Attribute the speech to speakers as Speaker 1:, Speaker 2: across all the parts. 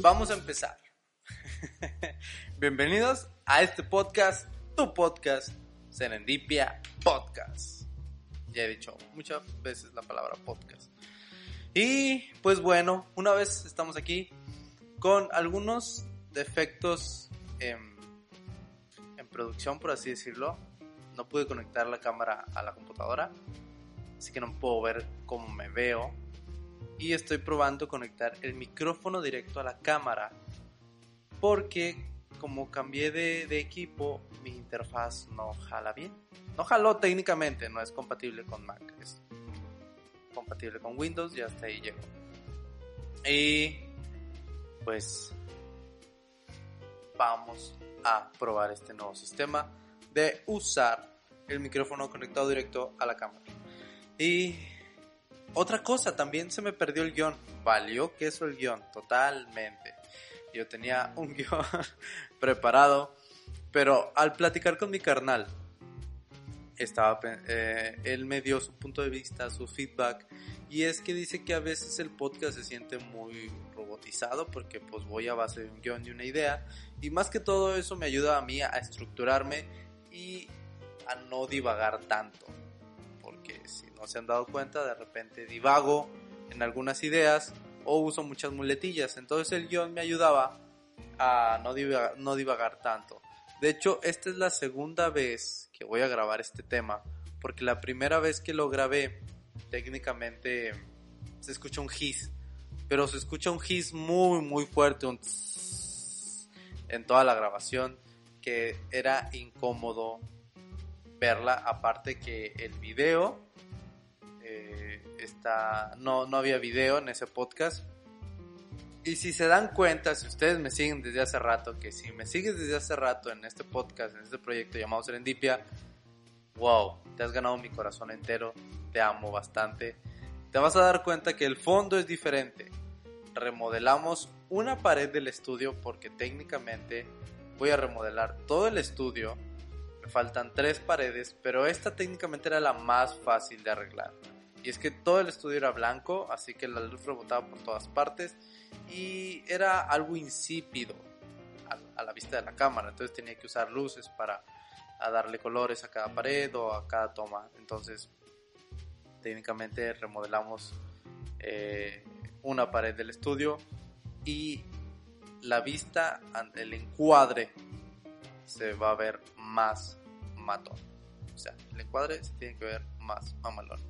Speaker 1: vamos a empezar. Bienvenidos a este podcast, tu podcast, Serendipia Podcast. Ya he dicho muchas veces la palabra podcast. Y pues bueno, una vez estamos aquí con algunos defectos en, producción, por así decirlo. No pude conectar la cámara a la computadora, así que no puedo ver cómo me veo. Y estoy probando conectar el micrófono directo a la cámara porque como cambié de, equipo, mi interfaz no jala bien. No jaló técnicamente, no es compatible con Mac, es compatible con Windows y hasta ahí llegó. Y pues vamos a probar este nuevo sistema de usar el micrófono conectado directo a la cámara. Y otra cosa, también se me perdió el guion. Valió que eso el guion, totalmente. Yo tenía un guion preparado, pero al platicar con mi carnal, estaba, eh, él me dio su punto de vista, su feedback, y es que dice que a veces el podcast se siente muy robotizado porque pues voy a base de un guion y una idea, y más que todo eso me ayuda a mí a estructurarme y a no divagar tanto, porque si no se han dado cuenta, de repente divago en algunas ideas o uso muchas muletillas. Entonces el guion me ayudaba a no divagar, no divagar tanto. De hecho, esta es la segunda vez que voy a grabar este tema, porque la primera vez que lo grabé, técnicamente se escucha un hiss, pero se escucha un hiss muy, muy fuerte, un en toda la grabación, que era incómodo verla, aparte que el video eh, está, no, no había video en ese podcast. Y si se dan cuenta, si ustedes me siguen desde hace rato, que si me sigues desde hace rato en este podcast, en este proyecto llamado Serendipia, wow, te has ganado mi corazón entero, te amo bastante. Te vas a dar cuenta que el fondo es diferente. Remodelamos una pared del estudio porque técnicamente voy a remodelar todo el estudio. Faltan tres paredes, pero esta técnicamente era la más fácil de arreglar. Y es que todo el estudio era blanco, así que la luz rebotaba por todas partes y era algo insípido a, la vista de la cámara. Entonces tenía que usar luces para darle colores a cada pared o a cada toma. Entonces técnicamente remodelamos eh, una pared del estudio y la vista, el encuadre se va a ver más matón. O sea, el encuadre se tiene que ver más mamalón.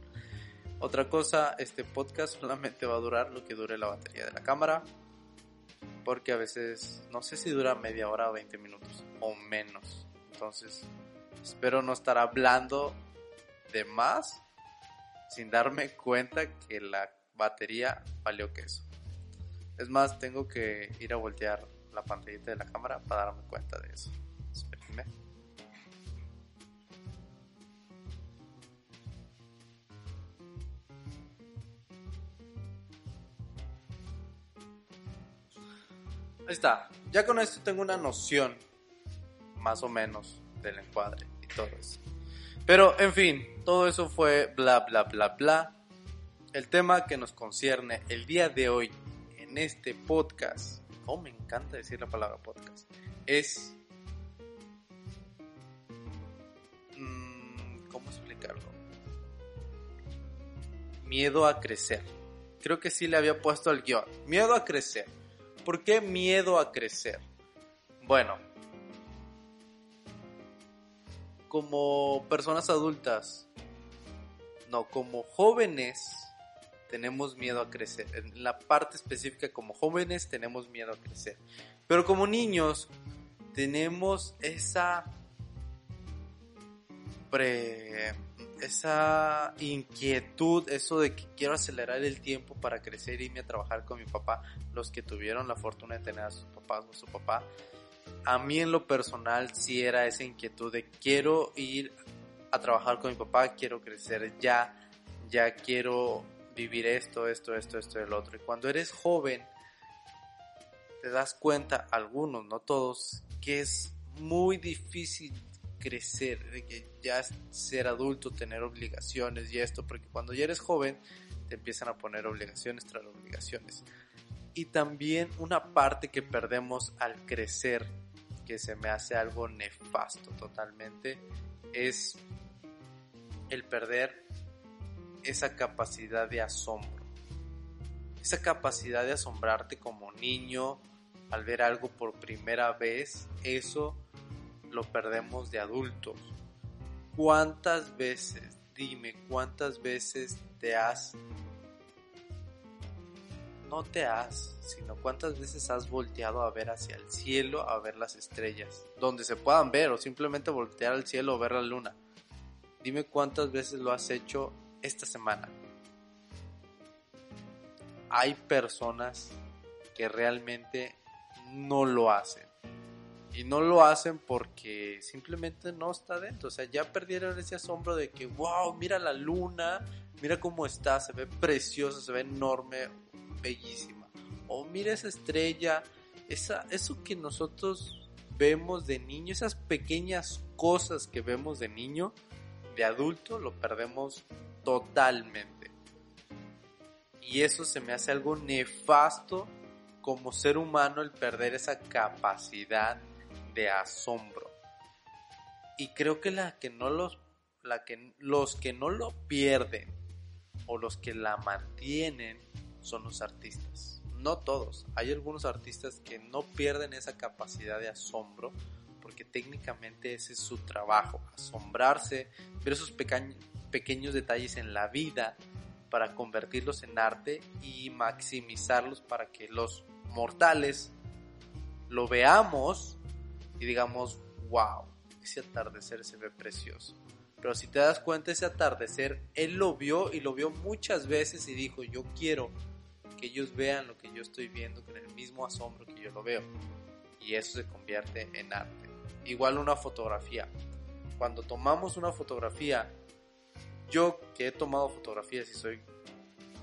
Speaker 1: Otra cosa, este podcast solamente va a durar lo que dure la batería de la cámara. Porque a veces, no sé si dura media hora o 20 minutos o menos. Entonces, espero no estar hablando de más sin darme cuenta que la batería valió queso. Es más, tengo que ir a voltear la pantallita de la cámara para darme cuenta de eso. Espérenme. Ahí está. Ya con esto tengo una noción, más o menos, del encuadre y todo eso. Pero, en fin, todo eso fue bla, bla, bla, bla. El tema que nos concierne el día de hoy en este podcast, oh, me encanta decir la palabra podcast, es... Mmm, ¿Cómo explicarlo? Miedo a crecer. Creo que sí le había puesto el guion. Miedo a crecer. ¿Por qué miedo a crecer? Bueno, como personas adultas, no, como jóvenes tenemos miedo a crecer. En la parte específica, como jóvenes tenemos miedo a crecer. Pero como niños tenemos esa pre esa inquietud, eso de que quiero acelerar el tiempo para crecer y irme a trabajar con mi papá, los que tuvieron la fortuna de tener a sus papás o su papá, a mí en lo personal sí era esa inquietud de quiero ir a trabajar con mi papá, quiero crecer ya, ya quiero vivir esto, esto, esto, esto el otro. Y cuando eres joven, te das cuenta, algunos, no todos, que es muy difícil crecer, de que ya ser adulto, tener obligaciones y esto, porque cuando ya eres joven te empiezan a poner obligaciones tras obligaciones. Y también una parte que perdemos al crecer, que se me hace algo nefasto totalmente, es el perder esa capacidad de asombro. Esa capacidad de asombrarte como niño al ver algo por primera vez, eso lo perdemos de adultos. ¿Cuántas veces, dime, cuántas veces te has, no te has, sino cuántas veces has volteado a ver hacia el cielo, a ver las estrellas, donde se puedan ver, o simplemente voltear al cielo o ver la luna? Dime cuántas veces lo has hecho esta semana. Hay personas que realmente no lo hacen. Y no lo hacen porque simplemente no está dentro. O sea, ya perdieron ese asombro de que, wow, mira la luna, mira cómo está, se ve preciosa, se ve enorme, bellísima. O mira esa estrella, esa, eso que nosotros vemos de niño, esas pequeñas cosas que vemos de niño, de adulto, lo perdemos totalmente. Y eso se me hace algo nefasto como ser humano el perder esa capacidad de asombro. Y creo que la que no los la que los que no lo pierden o los que la mantienen son los artistas. No todos, hay algunos artistas que no pierden esa capacidad de asombro porque técnicamente ese es su trabajo, asombrarse, ver esos pequeños detalles en la vida para convertirlos en arte y maximizarlos para que los mortales lo veamos y digamos, wow, ese atardecer se ve precioso. Pero si te das cuenta, ese atardecer, él lo vio y lo vio muchas veces y dijo, yo quiero que ellos vean lo que yo estoy viendo con el mismo asombro que yo lo veo. Y eso se convierte en arte. Igual una fotografía. Cuando tomamos una fotografía, yo que he tomado fotografías y soy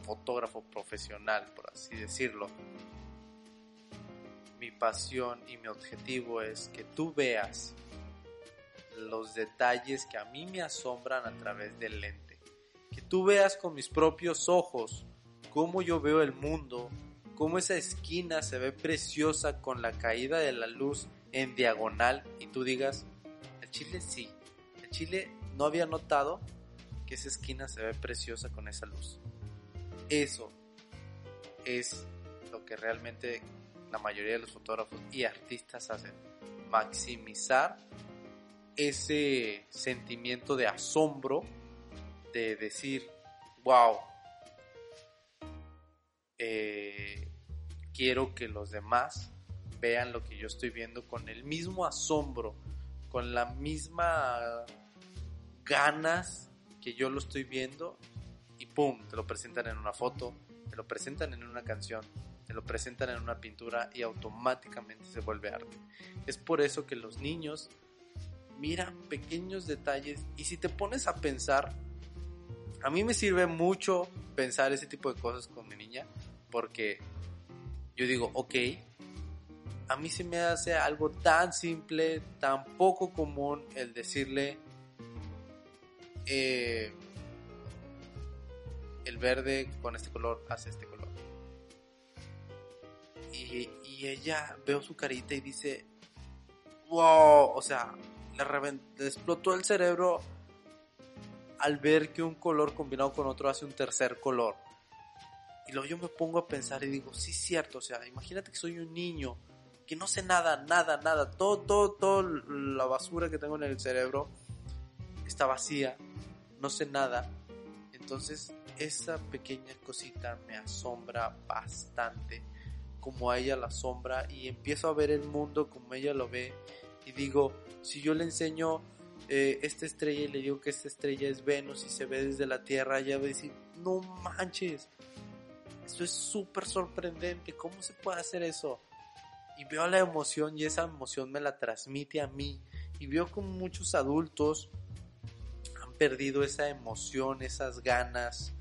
Speaker 1: fotógrafo profesional, por así decirlo, mi pasión y mi objetivo es que tú veas los detalles que a mí me asombran a través del lente. Que tú veas con mis propios ojos cómo yo veo el mundo, cómo esa esquina se ve preciosa con la caída de la luz en diagonal y tú digas, el chile sí, el chile no había notado que esa esquina se ve preciosa con esa luz. Eso es lo que realmente la mayoría de los fotógrafos y artistas hacen. Maximizar ese sentimiento de asombro, de decir, wow, eh, quiero que los demás vean lo que yo estoy viendo con el mismo asombro, con la misma ganas que yo lo estoy viendo y pum, te lo presentan en una foto, te lo presentan en una canción, te lo presentan en una pintura y automáticamente se vuelve arte. Es por eso que los niños miran pequeños detalles y si te pones a pensar, a mí me sirve mucho pensar ese tipo de cosas con mi niña porque yo digo, ok, a mí se me hace algo tan simple, tan poco común el decirle eh, el verde con este color hace este color y, ella veo su carita y dice, wow, o sea, le, explotó el cerebro al ver que un color combinado con otro hace un tercer color. Y luego yo me pongo a pensar y digo, sí cierto, o sea, imagínate que soy un niño, que no sé nada, nada, nada, todo, todo, todo la basura que tengo en el cerebro está vacía, no sé nada. Entonces, esa pequeña cosita me asombra bastante como a ella la sombra y empiezo a ver el mundo como ella lo ve y digo, si yo le enseño eh, esta estrella y le digo que esta estrella es Venus y se ve desde la Tierra, ya va a decir, no manches, esto es súper sorprendente, ¿cómo se puede hacer eso? Y veo la emoción y esa emoción me la transmite a mí. Y veo como muchos adultos han perdido esa emoción, esas ganas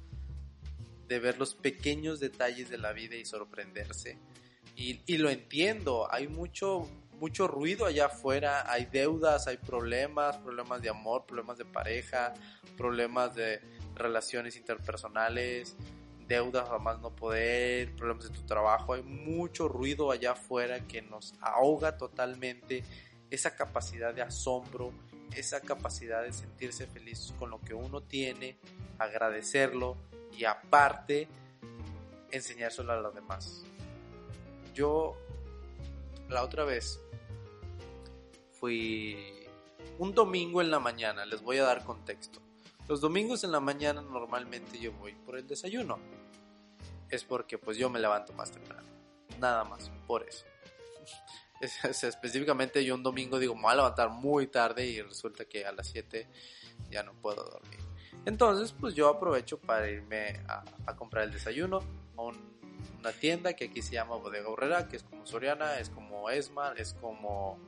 Speaker 1: de ver los pequeños detalles de la vida y sorprenderse. Y, lo entiendo, hay mucho, mucho ruido allá afuera, hay deudas, hay problemas, problemas de amor, problemas de pareja, problemas de relaciones interpersonales, deudas a más no poder, problemas de tu trabajo, hay mucho ruido allá afuera que nos ahoga totalmente esa capacidad de asombro, esa capacidad de sentirse feliz con lo que uno tiene, agradecerlo y aparte enseñárselo a los demás. Yo la otra vez fui un domingo en la mañana, les voy a dar contexto. Los domingos en la mañana normalmente yo voy por el desayuno. Es porque pues yo me levanto más temprano. Nada más, por eso. Es, específicamente yo un domingo digo, me voy a levantar muy tarde y resulta que a las 7 ya no puedo dormir. Entonces pues yo aprovecho para irme a, comprar el desayuno una tienda que aquí se llama Bodega Horrera, que es como Soriana, es como Esma, es como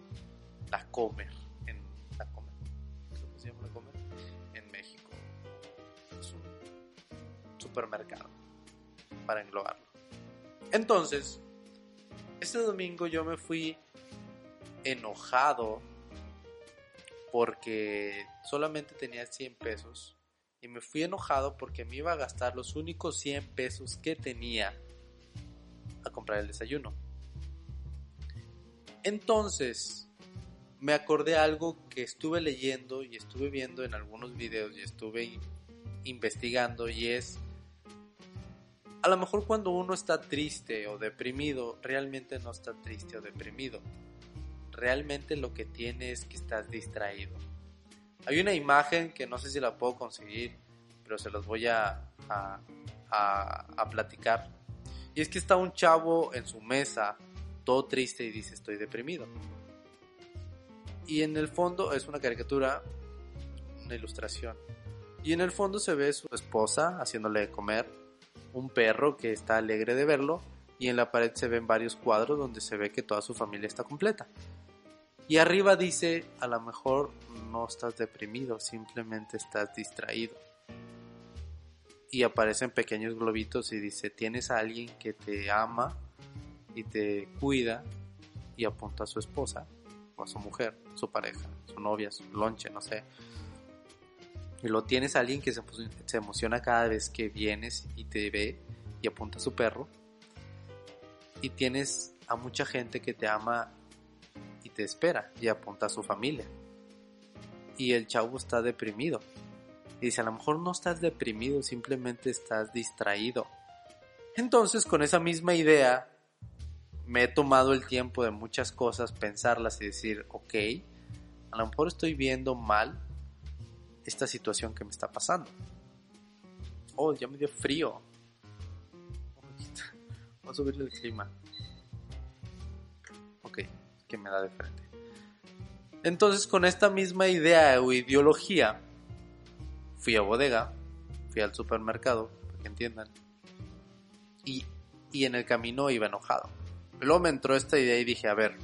Speaker 1: La Comer. En La Comer. se llama La Comer en México. Es un supermercado para englobarlo. Entonces, este domingo yo me fui enojado porque solamente tenía 100 pesos y me fui enojado porque me iba a gastar los únicos 100 pesos que tenía a comprar el desayuno. Entonces, me acordé algo que estuve leyendo y estuve viendo en algunos videos y estuve investigando y es a lo mejor cuando uno está triste o deprimido, realmente no está triste o deprimido. Realmente lo que tiene es que estás distraído. Hay una imagen que no sé si la puedo conseguir, pero se los voy a, a, a, platicar. Y es que está un chavo en su mesa, todo triste y dice estoy deprimido. Y en el fondo es una caricatura, una ilustración. Y en el fondo se ve su esposa haciéndole comer, un perro que está alegre de verlo y en la pared se ven varios cuadros donde se ve que toda su familia está completa. Y arriba dice, a lo mejor no estás deprimido, simplemente estás distraído. Y aparecen pequeños globitos y dice, tienes a alguien que te ama y te cuida y apunta a su esposa o a su mujer, su pareja, su novia, su lonche, no sé y lo tienes a alguien que se, emociona cada vez que vienes y te ve y apunta a su perro. Y tienes a mucha gente que te ama y te espera y apunta a su familia. Y el chavo está deprimido. Y dice, a lo mejor no estás deprimido, simplemente estás distraído. Entonces, con esa misma idea, me he tomado el tiempo de muchas cosas, pensarlas y decir, ok, a lo mejor estoy viendo mal esta situación que me está pasando. Oh, ya me dio frío. Vamos a subirle el clima. Ok, que me da de frente. Entonces, con esta misma idea o ideología, fui a bodega, fui al supermercado, para que entiendan, y, y en el camino iba enojado. Luego me entró esta idea y dije, a ver,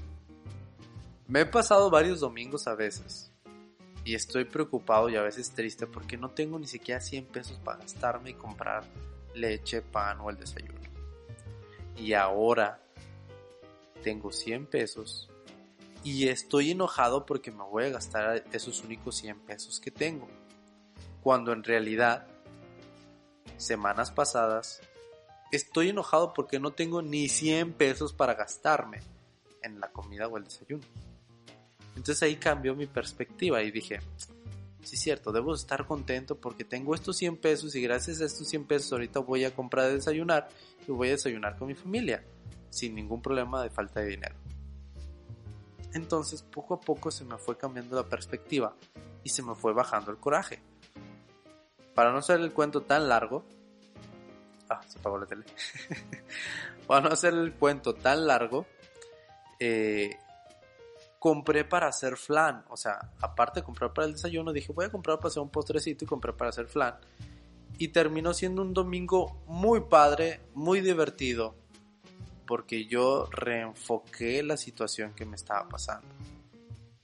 Speaker 1: me he pasado varios domingos a veces y estoy preocupado y a veces triste porque no tengo ni siquiera 100 pesos para gastarme y comprar leche, pan o el desayuno. Y ahora tengo 100 pesos y estoy enojado porque me voy a gastar esos únicos 100 pesos que tengo. Cuando en realidad, semanas pasadas, estoy enojado porque no tengo ni 100 pesos para gastarme en la comida o el desayuno. Entonces ahí cambió mi perspectiva y dije, sí es cierto, debo estar contento porque tengo estos 100 pesos y gracias a estos 100 pesos ahorita voy a comprar de desayunar y voy a desayunar con mi familia sin ningún problema de falta de dinero. Entonces poco a poco se me fue cambiando la perspectiva y se me fue bajando el coraje. Para no hacer el cuento tan largo, ah, se apagó la tele. Para no hacer el cuento tan largo, eh, compré para hacer flan. O sea, aparte de comprar para el desayuno, dije, voy a comprar para hacer un postrecito y compré para hacer flan. Y terminó siendo un domingo muy padre, muy divertido, porque yo reenfoqué la situación que me estaba pasando.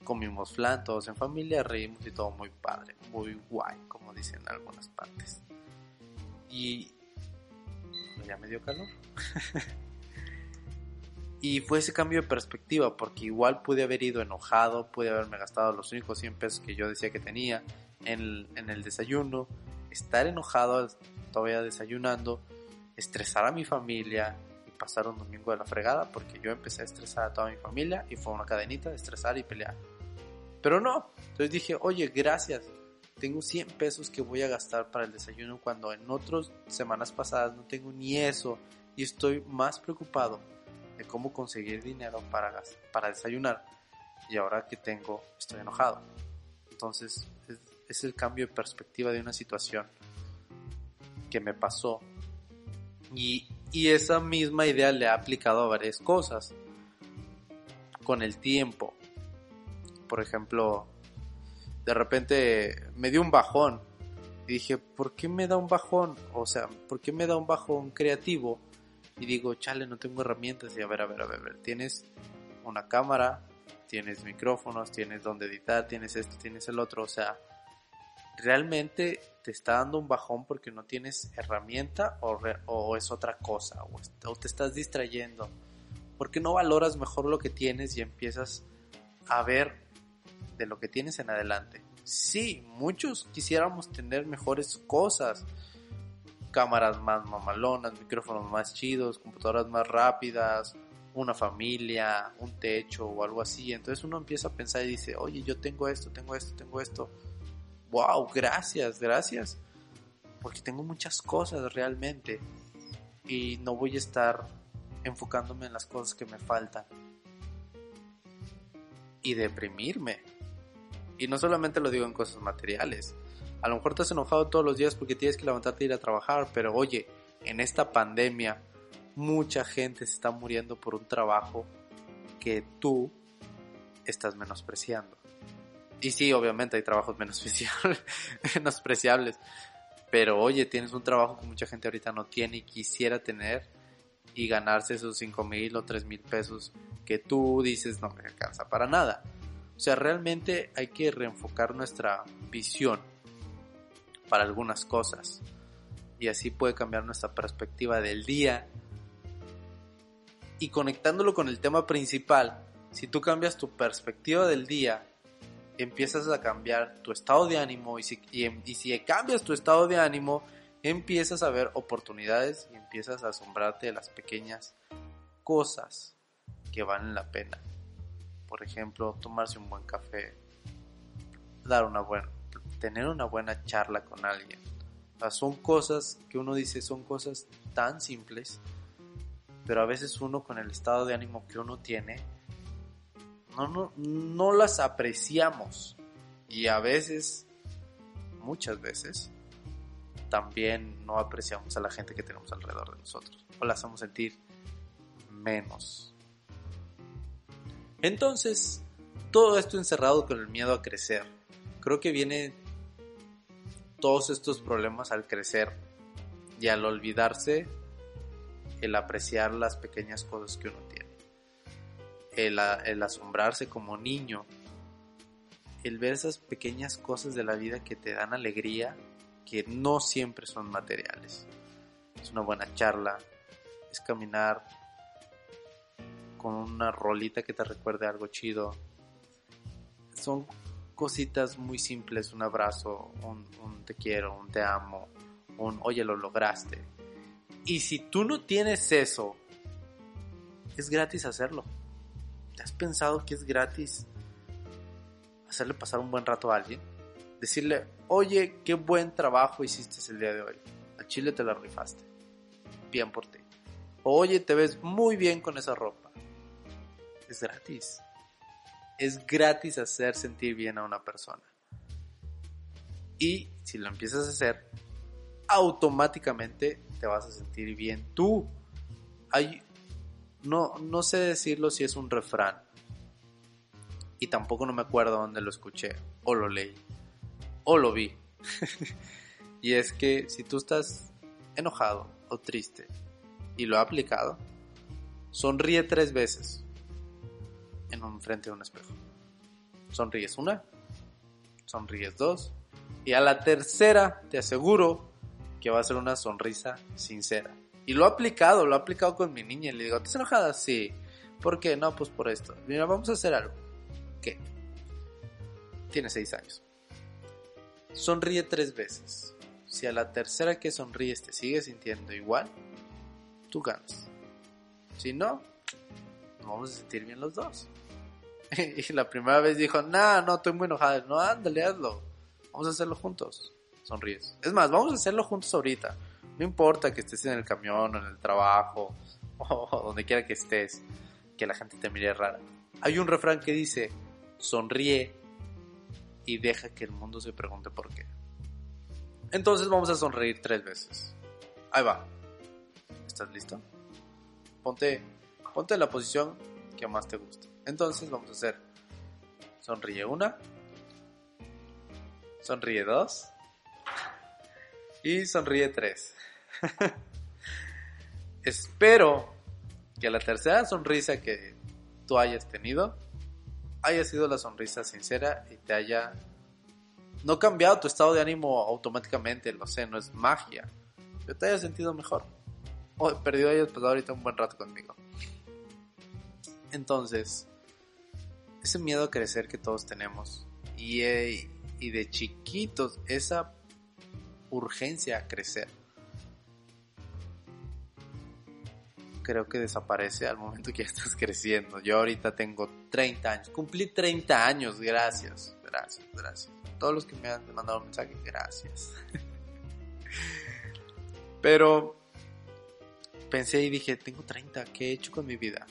Speaker 1: Comimos flan todos en familia, reímos y todo muy padre, muy guay, como dicen en algunas partes. Y ya me dio calor. y fue ese cambio de perspectiva, porque igual pude haber ido enojado, pude haberme gastado los únicos 100 pesos que yo decía que tenía en en el desayuno, estar enojado todavía desayunando, estresar a mi familia y pasar un domingo de la fregada porque yo empecé a estresar a toda mi familia y fue una cadenita de estresar y pelear. Pero no, entonces dije, oye, gracias, tengo 100 pesos que voy a gastar para el desayuno cuando en otras semanas pasadas no tengo ni eso y estoy más preocupado de cómo conseguir dinero para, para desayunar y ahora que tengo estoy enojado. Entonces es el cambio de perspectiva de una situación que me pasó. Y, esa misma idea le ha aplicado a varias cosas. Con el tiempo. Por ejemplo, de repente me dio un bajón. Y dije, ¿por qué me da un bajón? O sea, ¿por qué me da un bajón creativo? Y digo, chale, no tengo herramientas. Y a ver, a ver, a ver, a ver. Tienes una cámara, tienes micrófonos, tienes donde editar, tienes esto, tienes el otro. O sea, realmente te está dando un bajón porque no tienes herramienta o, es otra cosa o, te estás distrayendo. Porque no valoras mejor lo que tienes y empiezas a ver de lo que tienes en adelante. Sí, muchos quisiéramos tener mejores cosas. Cámaras más mamalonas, micrófonos más chidos, computadoras más rápidas, una familia, un techo o algo así. Entonces uno empieza a pensar y dice, oye, yo tengo esto, tengo esto, tengo esto wow, gracias, gracias. Porque tengo muchas cosas realmente. Y no voy a estar enfocándome en las cosas que me faltan. Y deprimirme. Y no solamente lo digo en cosas materiales. A lo mejor te has enojado todos los días porque tienes que levantarte e ir a trabajar. Pero oye, en esta pandemia mucha gente se está muriendo por un trabajo que tú estás menospreciando. Y sí, obviamente hay trabajos menospreciables, pero oye, tienes un trabajo que mucha gente ahorita no tiene y quisiera tener y ganarse esos 5 mil o 3 mil pesos que tú dices no me alcanza para nada. O sea, realmente hay que reenfocar nuestra visión para algunas cosas y así puede cambiar nuestra perspectiva del día. Y conectándolo con el tema principal, si tú cambias tu perspectiva del día empiezas a cambiar tu estado de ánimo y si, y, si cambias tu estado de ánimo, empiezas a ver oportunidades y empiezas a asombrarte de las pequeñas cosas que valen la pena. Por ejemplo, tomarse un buen café, dar una buena, tener una buena charla con alguien. son cosas que uno dice, son cosas tan simples, pero a veces uno con el estado de ánimo que uno tiene, no, no, las apreciamos. Y a veces, muchas veces, también no apreciamos a la gente que tenemos alrededor de nosotros. O la hacemos sentir menos. Entonces, todo esto encerrado con el miedo a crecer. Creo que viene todos estos problemas al crecer y al olvidarse el apreciar las pequeñas cosas que uno tiene el, asombrarse como niño, el ver esas pequeñas cosas de la vida que te dan alegría, que no siempre son materiales. Es una buena charla, es caminar con una rolita que te recuerde algo chido. Son cositas muy simples, un abrazo, un, un te quiero, un te amo, un oye lo lograste. Y si tú no tienes eso, es gratis hacerlo has pensado que es gratis hacerle pasar un buen rato a alguien? Decirle, oye, qué buen trabajo hiciste el día de hoy. Al chile te la rifaste. Bien por ti. Oye, te ves muy bien con esa ropa. Es gratis. Es gratis hacer sentir bien a una persona. Y si lo empiezas a hacer, automáticamente te vas a sentir bien tú. Hay no, no sé decirlo si es un refrán, y tampoco no me acuerdo dónde lo escuché o lo leí o lo vi. y es que si tú estás enojado o triste y lo ha aplicado, sonríe tres veces en un frente de un espejo. Sonríes una, sonríes dos y a la tercera te aseguro que va a ser una sonrisa sincera. Y lo ha aplicado, lo ha aplicado con mi niña y le digo, ¿estás enojada? Sí. ¿Por qué? No, pues por esto. Mira, vamos a hacer algo. ¿Qué? Tiene seis años. Sonríe tres veces. Si a la tercera que sonríes te sigues sintiendo igual, tú ganas. Si no, nos vamos a sentir bien los dos. y la primera vez dijo, nah, no, estoy muy enojada. No, ándale, hazlo. Vamos a hacerlo juntos. Sonríes. Es más, vamos a hacerlo juntos ahorita. No importa que estés en el camión, en el trabajo, o donde quiera que estés, que la gente te mire rara. Hay un refrán que dice, sonríe y deja que el mundo se pregunte por qué. Entonces vamos a sonreír tres veces. Ahí va. ¿Estás listo? Ponte, ponte en la posición que más te guste. Entonces vamos a hacer. Sonríe una. Sonríe dos. Y sonríe tres. Espero que la tercera sonrisa que tú hayas tenido haya sido la sonrisa sincera y te haya no cambiado tu estado de ánimo automáticamente, lo sé, no es magia, pero te haya sentido mejor. O perdido hayas pasado ahorita un buen rato conmigo. Entonces, ese miedo a crecer que todos tenemos y, eh, y de chiquitos, esa urgencia a crecer creo que desaparece al momento que ya estás creciendo. Yo ahorita tengo 30 años, cumplí 30 años, gracias, gracias, gracias. Todos los que me han mandado un mensaje, gracias. Pero pensé y dije, tengo 30, ¿qué he hecho con mi vida?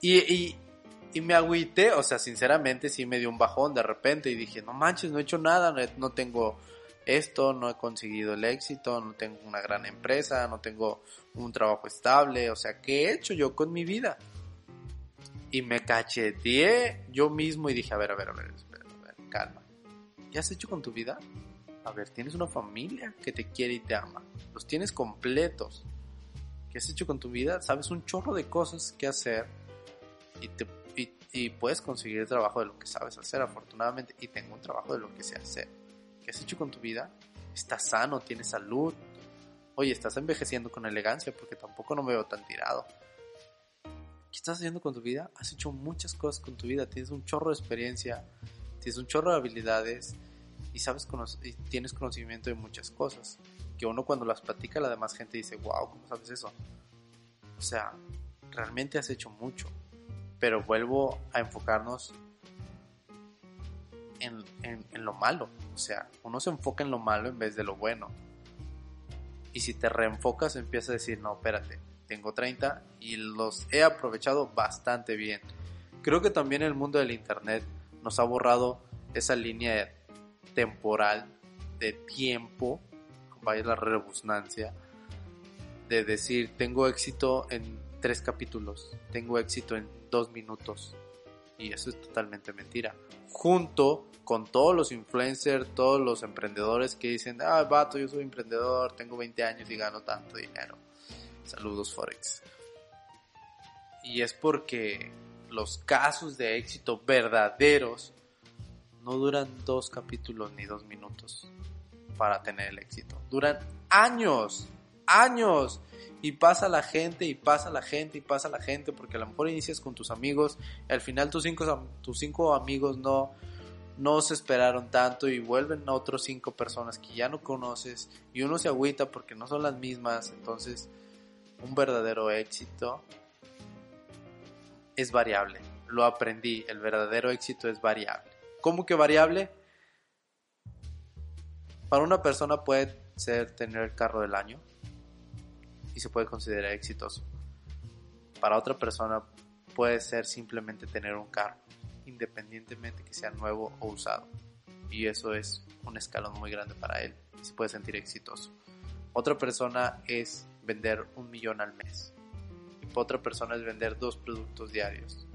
Speaker 1: Y, y me agüité, o sea, sinceramente sí me dio un bajón de repente y dije, no manches, no he hecho nada, no tengo esto, no he conseguido el éxito, no tengo una gran empresa, no tengo un trabajo estable, o sea, ¿qué he hecho yo con mi vida? Y me cacheteé yo mismo y dije, a ver, a ver, a ver, espera, a ver, calma. ¿Qué has hecho con tu vida? A ver, tienes una familia que te quiere y te ama. Los tienes completos. ¿Qué has hecho con tu vida? Sabes un chorro de cosas que hacer y, te, y, puedes conseguir trabajo de lo que sabes hacer, afortunadamente. Y tengo un trabajo de lo que sé hacer. ¿Qué has hecho con tu vida? ¿Estás sano? ¿Tienes salud? Oye, estás envejeciendo con elegancia porque tampoco no me veo tan tirado. ¿Qué estás haciendo con tu vida? Has hecho muchas cosas con tu vida, tienes un chorro de experiencia, tienes un chorro de habilidades y sabes y tienes conocimiento de muchas cosas. Que uno cuando las platica la demás gente dice, wow, ¿cómo sabes eso? O sea, realmente has hecho mucho. Pero vuelvo a enfocarnos en, en lo malo. O sea, uno se enfoca en lo malo en vez de lo bueno. Y si te reenfocas, empiezas a decir, no, espérate, tengo 30 y los he aprovechado bastante bien. Creo que también el mundo del Internet nos ha borrado esa línea temporal de tiempo, vaya la rebusnancia, de decir, tengo éxito en tres capítulos, tengo éxito en dos minutos. Y eso es totalmente mentira. Junto con todos los influencers, todos los emprendedores que dicen, ah, vato, yo soy emprendedor, tengo 20 años y gano tanto dinero. Saludos Forex. Y es porque los casos de éxito verdaderos no duran dos capítulos ni dos minutos para tener el éxito. Duran años, años. Y pasa la gente y pasa la gente y pasa la gente porque a lo mejor inicias con tus amigos y al final tus cinco, tus cinco amigos no, no se esperaron tanto y vuelven a otros cinco personas que ya no conoces y uno se agüita porque no son las mismas, entonces un verdadero éxito es variable. Lo aprendí, el verdadero éxito es variable. ¿Cómo que variable? Para una persona puede ser tener el carro del año y se puede considerar exitoso. Para otra persona puede ser simplemente tener un carro independientemente que sea nuevo o usado. Y eso es un escalón muy grande para él y se puede sentir exitoso. Otra persona es vender un millón al mes. Y otra persona es vender dos productos diarios.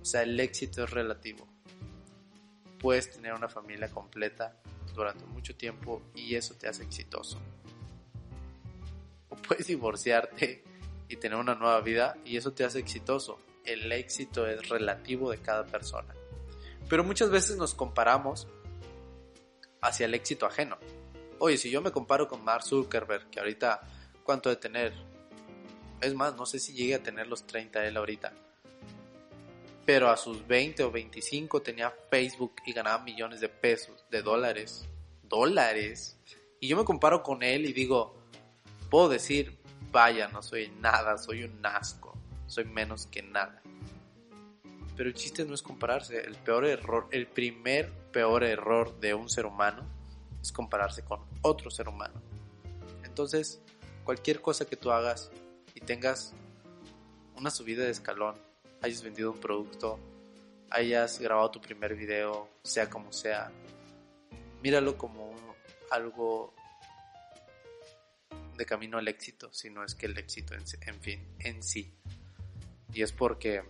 Speaker 1: O sea, el éxito es relativo. Puedes tener una familia completa durante mucho tiempo y eso te hace exitoso. Puedes divorciarte y tener una nueva vida y eso te hace exitoso. El éxito es relativo de cada persona. Pero muchas veces nos comparamos hacia el éxito ajeno. Oye, si yo me comparo con Mark Zuckerberg, que ahorita, ¿cuánto de tener? Es más, no sé si llegue a tener los 30 él ahorita. Pero a sus 20 o 25 tenía Facebook y ganaba millones de pesos, de dólares. Dólares. Y yo me comparo con él y digo, puedo decir, vaya, no soy nada, soy un asco, soy menos que nada. Pero el chiste no es compararse, el peor error, el primer peor error de un ser humano es compararse con otro ser humano. Entonces, cualquier cosa que tú hagas y tengas una subida de escalón, hayas vendido un producto, hayas grabado tu primer video, sea como sea, míralo como algo de camino al éxito, si no es que el éxito en, en fin, en sí. Y es porque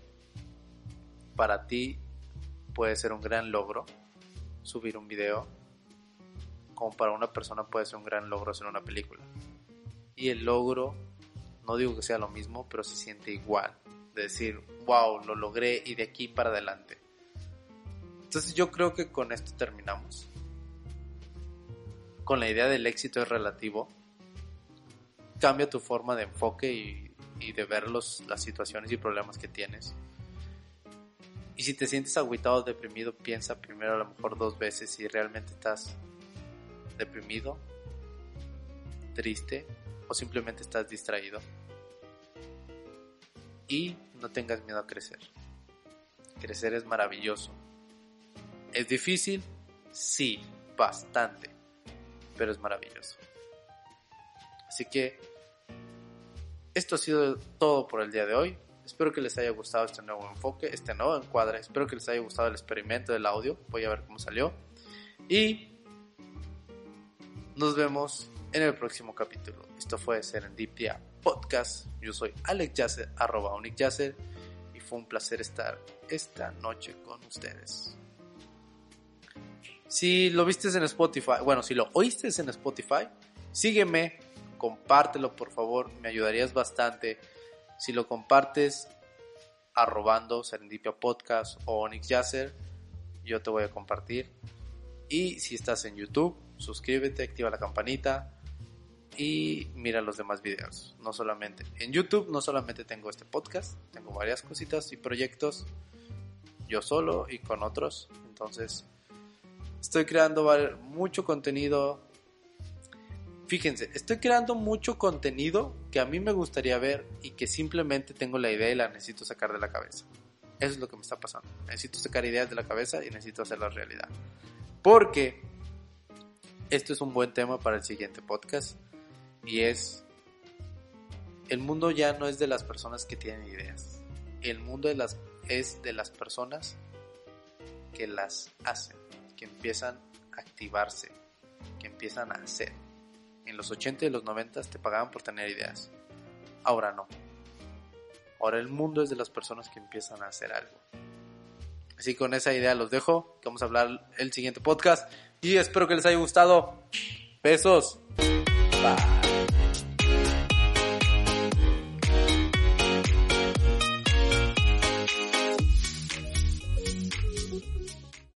Speaker 1: para ti puede ser un gran logro subir un video, como para una persona puede ser un gran logro hacer una película. Y el logro, no digo que sea lo mismo, pero se siente igual. De decir, wow, lo logré y de aquí para adelante. Entonces yo creo que con esto terminamos. Con la idea del éxito es relativo. Cambia tu forma de enfoque y, y de ver los, las situaciones y problemas que tienes. Y si te sientes agüitado o deprimido, piensa primero a lo mejor dos veces si realmente estás deprimido, triste o simplemente estás distraído. Y no tengas miedo a crecer. Crecer es maravilloso. ¿Es difícil? Sí, bastante. Pero es maravilloso. Así que esto ha sido todo por el día de hoy. Espero que les haya gustado este nuevo enfoque, este nuevo encuadre. Espero que les haya gustado el experimento del audio. Voy a ver cómo salió. Y nos vemos en el próximo capítulo. Esto fue Serendipia Podcast. Yo soy Alex Yasser, arroba y fue un placer estar esta noche con ustedes. Si lo viste en Spotify, bueno, si lo oíste en Spotify, sígueme, compártelo por favor, me ayudarías bastante. Si lo compartes arrobando Serendipia Podcast o Onyx yo te voy a compartir. Y si estás en YouTube, suscríbete, activa la campanita y mira los demás videos. No solamente en YouTube, no solamente tengo este podcast, tengo varias cositas y proyectos yo solo y con otros. Entonces, estoy creando mucho contenido Fíjense, estoy creando mucho contenido que a mí me gustaría ver y que simplemente tengo la idea y la necesito sacar de la cabeza. Eso es lo que me está pasando. Necesito sacar ideas de la cabeza y necesito hacerlas realidad. Porque esto es un buen tema para el siguiente podcast y es el mundo ya no es de las personas que tienen ideas. El mundo es de las personas que las hacen, que empiezan a activarse, que empiezan a hacer en los 80 y los 90 te pagaban por tener ideas. Ahora no. Ahora el mundo es de las personas que empiezan a hacer algo. Así que con esa idea los dejo. Vamos a hablar el siguiente podcast. Y espero que les haya gustado. Besos. Bye.